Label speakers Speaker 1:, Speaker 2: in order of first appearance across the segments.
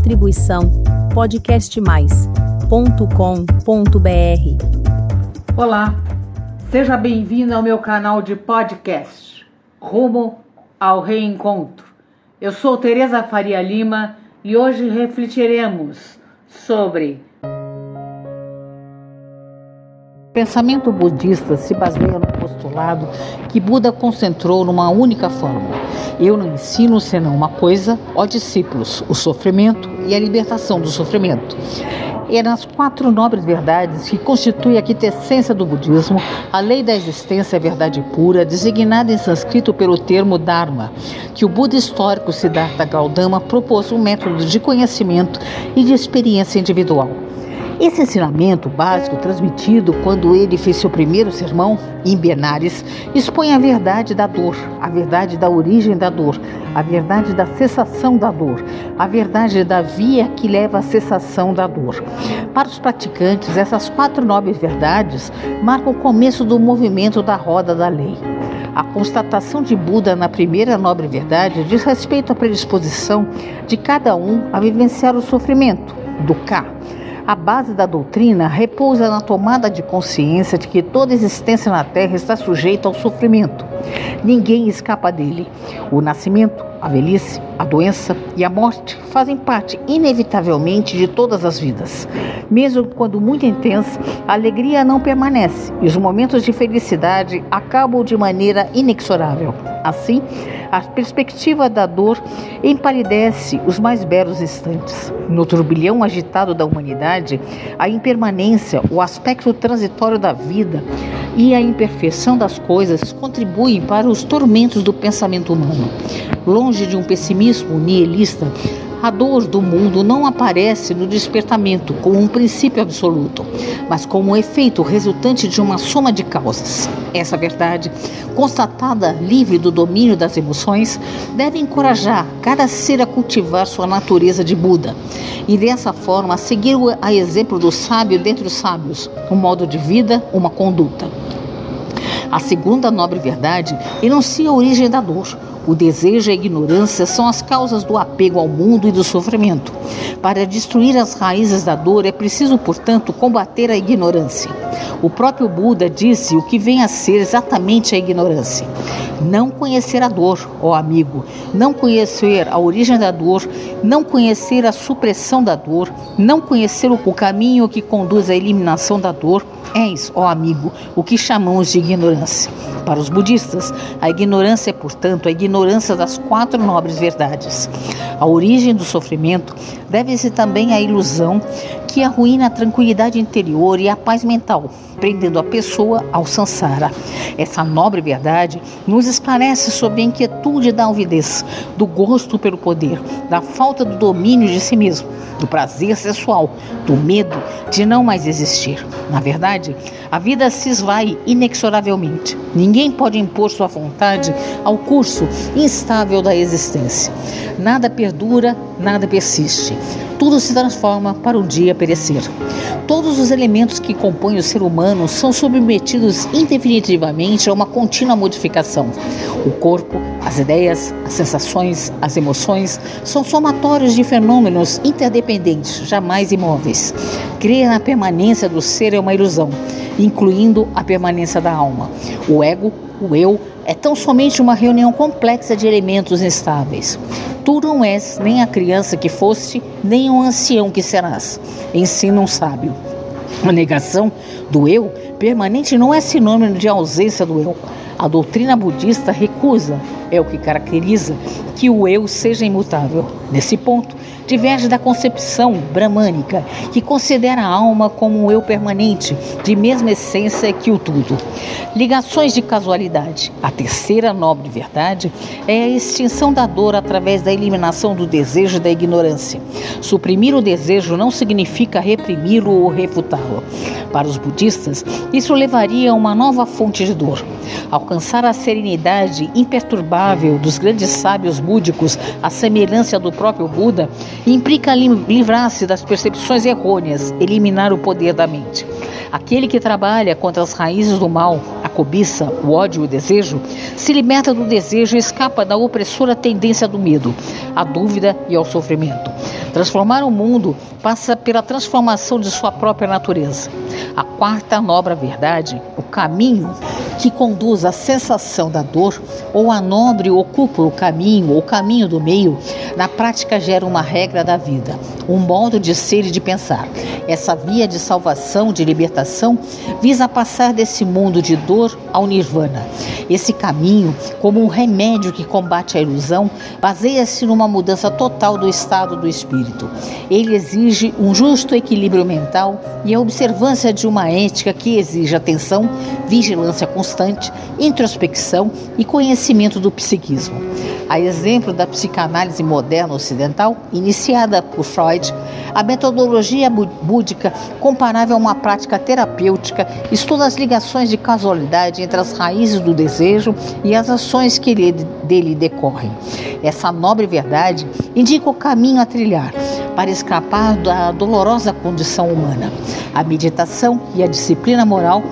Speaker 1: Distribuição podcastmais.com.br.
Speaker 2: Olá, seja bem-vindo ao meu canal de podcast Rumo ao Reencontro. Eu sou Tereza Faria Lima e hoje refletiremos sobre
Speaker 3: pensamento budista se baseia no postulado que Buda concentrou numa única fórmula. Eu não ensino senão uma coisa, ó discípulos, o sofrimento e a libertação do sofrimento. É nas quatro nobres verdades que constitui a quintessência do budismo, a lei da existência é verdade pura, designada em sânscrito pelo termo Dharma, que o Buda histórico Siddhartha Gautama propôs um método de conhecimento e de experiência individual. Esse ensinamento básico, transmitido quando ele fez seu primeiro sermão, em Benares, expõe a verdade da dor, a verdade da origem da dor, a verdade da cessação da dor, a verdade da via que leva à cessação da dor. Para os praticantes, essas quatro nobres verdades marcam o começo do movimento da roda da lei. A constatação de Buda na primeira nobre verdade diz respeito à predisposição de cada um a vivenciar o sofrimento, do cá a base da doutrina repousa na tomada de consciência de que toda existência na Terra está sujeita ao sofrimento. Ninguém escapa dele. O nascimento, a velhice, a doença e a morte fazem parte, inevitavelmente, de todas as vidas. Mesmo quando muito intensa, a alegria não permanece e os momentos de felicidade acabam de maneira inexorável. Assim, a perspectiva da dor empalidece os mais belos instantes. No turbilhão agitado da humanidade, a impermanência, o aspecto transitório da vida e a imperfeição das coisas contribuem para os tormentos do pensamento humano. Longe de um pessimismo nihilista, a dor do mundo não aparece no despertamento como um princípio absoluto, mas como um efeito resultante de uma soma de causas. Essa verdade, constatada livre do domínio das emoções, deve encorajar cada ser a cultivar sua natureza de Buda e dessa forma seguir a exemplo do sábio dentre os sábios, um modo de vida, uma conduta. A segunda nobre verdade enuncia a origem da dor o desejo e a ignorância são as causas do apego ao mundo e do sofrimento. Para destruir as raízes da dor é preciso, portanto, combater a ignorância. O próprio Buda disse o que vem a ser exatamente a ignorância. Não conhecer a dor, ó amigo, não conhecer a origem da dor, não conhecer a supressão da dor, não conhecer o caminho que conduz à eliminação da dor, és, ó amigo, o que chamamos de ignorância. Para os budistas, a ignorância é, portanto, a ignorância das quatro nobres verdades. A origem do sofrimento deve-se também à ilusão que arruína a tranquilidade interior e a paz mental, prendendo a pessoa ao sansara. Essa nobre verdade nos esclarece sobre a inquietude da alvidez, do gosto pelo poder, da falta do domínio de si mesmo, do prazer sexual, do medo de não mais existir. Na verdade, a vida se esvai inexoravelmente. Ninguém pode impor sua vontade ao curso instável da existência. Nada perdura, nada persiste tudo se transforma para um dia perecer. Todos os elementos que compõem o ser humano são submetidos indefinitivamente a uma contínua modificação. O corpo, as ideias, as sensações, as emoções são somatórios de fenômenos interdependentes, jamais imóveis. Crer na permanência do ser é uma ilusão, incluindo a permanência da alma. O ego, o eu, é tão somente uma reunião complexa de elementos instáveis. Tu não és nem a criança que foste, nem o ancião que serás. Ensina um sábio. A negação do eu permanente não é sinônimo de ausência do eu. A doutrina budista recusa, é o que caracteriza, que o eu seja imutável. Nesse ponto, diverge da concepção bramânica, que considera a alma como um eu permanente, de mesma essência que o tudo. Ligações de casualidade. A terceira nobre verdade é a extinção da dor através da eliminação do desejo e da ignorância. Suprimir o desejo não significa reprimi-lo ou refutá-lo. Para os budistas, isso levaria a uma nova fonte de dor. Alcançar a serenidade imperturbável dos grandes sábios búdicos, a semelhança do próprio Buda, implica livrar-se das percepções errôneas, eliminar o poder da mente. Aquele que trabalha contra as raízes do mal, cobiça, o ódio e o desejo, se liberta do desejo e escapa da opressora tendência do medo, à dúvida e ao sofrimento. Transformar o mundo passa pela transformação de sua própria natureza. A quarta nobre verdade, o caminho que conduz à sensação da dor, ou a nobre ou cúpulo caminho, ou caminho do meio, na prática gera uma regra da vida, um modo de ser e de pensar. Essa via de salvação, de libertação, visa passar desse mundo de dor ao nirvana. Esse caminho, como um remédio que combate a ilusão, baseia-se numa mudança total do estado do espírito. Ele exige um justo equilíbrio mental e a observância de uma ética que exige atenção, vigilância constante, introspecção e conhecimento do psiquismo. A exemplo da psicanálise moderna ocidental, iniciada por Freud, a metodologia búdica, comparável a uma prática terapêutica, estuda as ligações de casualidade entre as raízes do desejo e as ações que dele decorrem. Essa nobre verdade indica o caminho a trilhar para escapar da dolorosa condição humana. A meditação e a disciplina moral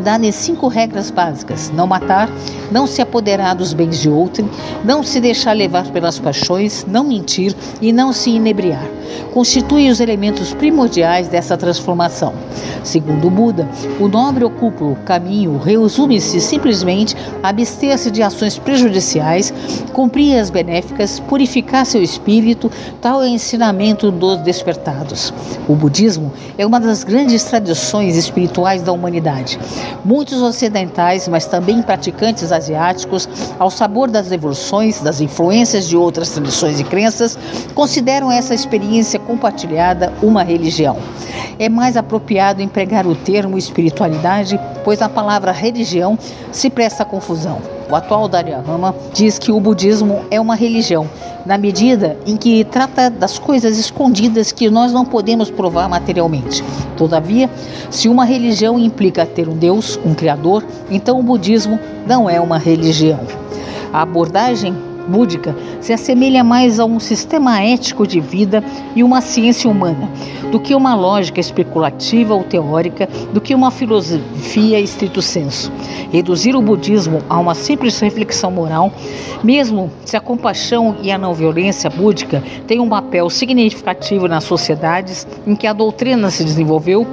Speaker 3: dar-lhe cinco regras básicas: não matar, não se apoderar dos bens de outrem, não se deixar levar pelas paixões, não mentir e não se inebriar. Constituem os elementos primordiais dessa transformação. Segundo Buda, o nobre ocupa caminho resume-se simplesmente a abster-se de ações prejudiciais, cumprir as benéficas, purificar seu espírito, tal é o ensinamento dos despertados. O budismo é uma das grandes tradições espirituais da humanidade. Muitos ocidentais, mas também praticantes asiáticos, ao sabor das evoluções, das influências de outras tradições e crenças, consideram essa experiência compartilhada uma religião. É mais apropriado empregar o termo espiritualidade, pois a palavra religião se presta confusão. O atual Lama diz que o budismo é uma religião, na medida em que trata das coisas escondidas que nós não podemos provar materialmente. Todavia, se uma religião implica ter um Deus, um Criador, então o budismo não é uma religião. A abordagem búdica se assemelha mais a um sistema ético de vida e uma ciência humana, do que uma lógica especulativa ou teórica, do que uma filosofia estrito senso. Reduzir o budismo a uma simples reflexão moral, mesmo se a compaixão e a não violência búdica têm um papel significativo nas sociedades em que a doutrina se desenvolveu,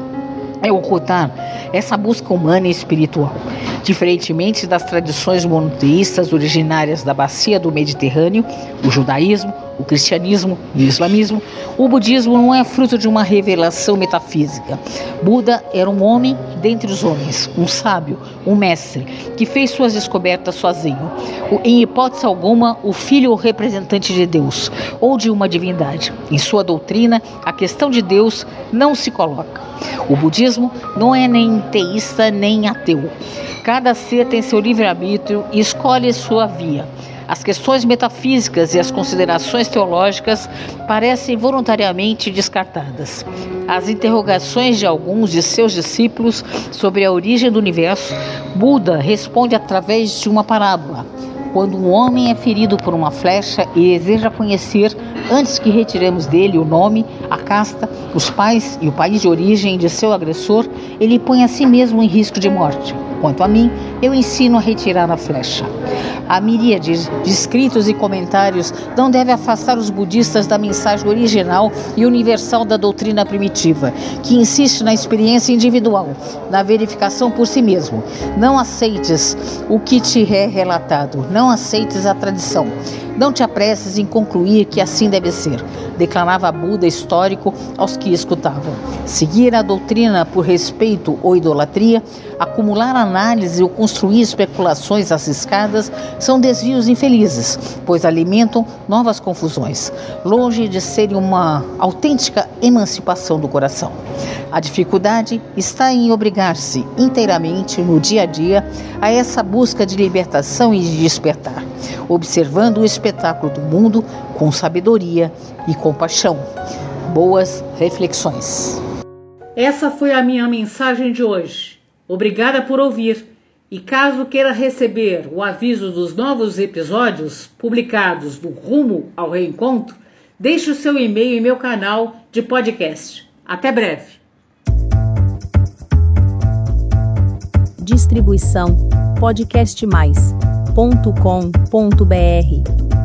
Speaker 3: é ocultar essa busca humana e espiritual. Diferentemente das tradições monoteístas originárias da bacia do Mediterrâneo, o judaísmo, o cristianismo e o islamismo, o budismo não é fruto de uma revelação metafísica. Buda era um homem dentre os homens, um sábio, um mestre, que fez suas descobertas sozinho. Em hipótese alguma, o filho ou representante de Deus ou de uma divindade. Em sua doutrina, a questão de Deus não se coloca. O budismo não é nem teísta nem ateu. Cada ser tem seu livre-arbítrio e escolhe sua via. As questões metafísicas e as considerações teológicas parecem voluntariamente descartadas. As interrogações de alguns de seus discípulos sobre a origem do universo, Buda responde através de uma parábola. Quando um homem é ferido por uma flecha e deseja conhecer, antes que retiremos dele o nome, a casta, os pais e o país de origem de seu agressor, ele põe a si mesmo em risco de morte. Quanto a mim, eu ensino a retirar a flecha. A miríade de escritos e comentários não deve afastar os budistas da mensagem original e universal da doutrina primitiva, que insiste na experiência individual, na verificação por si mesmo. Não aceites o que te é relatado, não aceites a tradição. Não te apresses em concluir que assim deve ser, declarava Buda histórico aos que escutavam. Seguir a doutrina por respeito ou idolatria, acumular análise ou construir especulações arriscadas são desvios infelizes, pois alimentam novas confusões, longe de serem uma autêntica emancipação do coração. A dificuldade está em obrigar-se inteiramente no dia a dia a essa busca de libertação e de despertar, observando o espetáculo do mundo com sabedoria e compaixão. Boas reflexões.
Speaker 2: Essa foi a minha mensagem de hoje. Obrigada por ouvir. E caso queira receber o aviso dos novos episódios publicados do Rumo ao Reencontro, deixe o seu e-mail em meu canal de podcast. Até breve.
Speaker 1: Distribuição podcastmais.com.br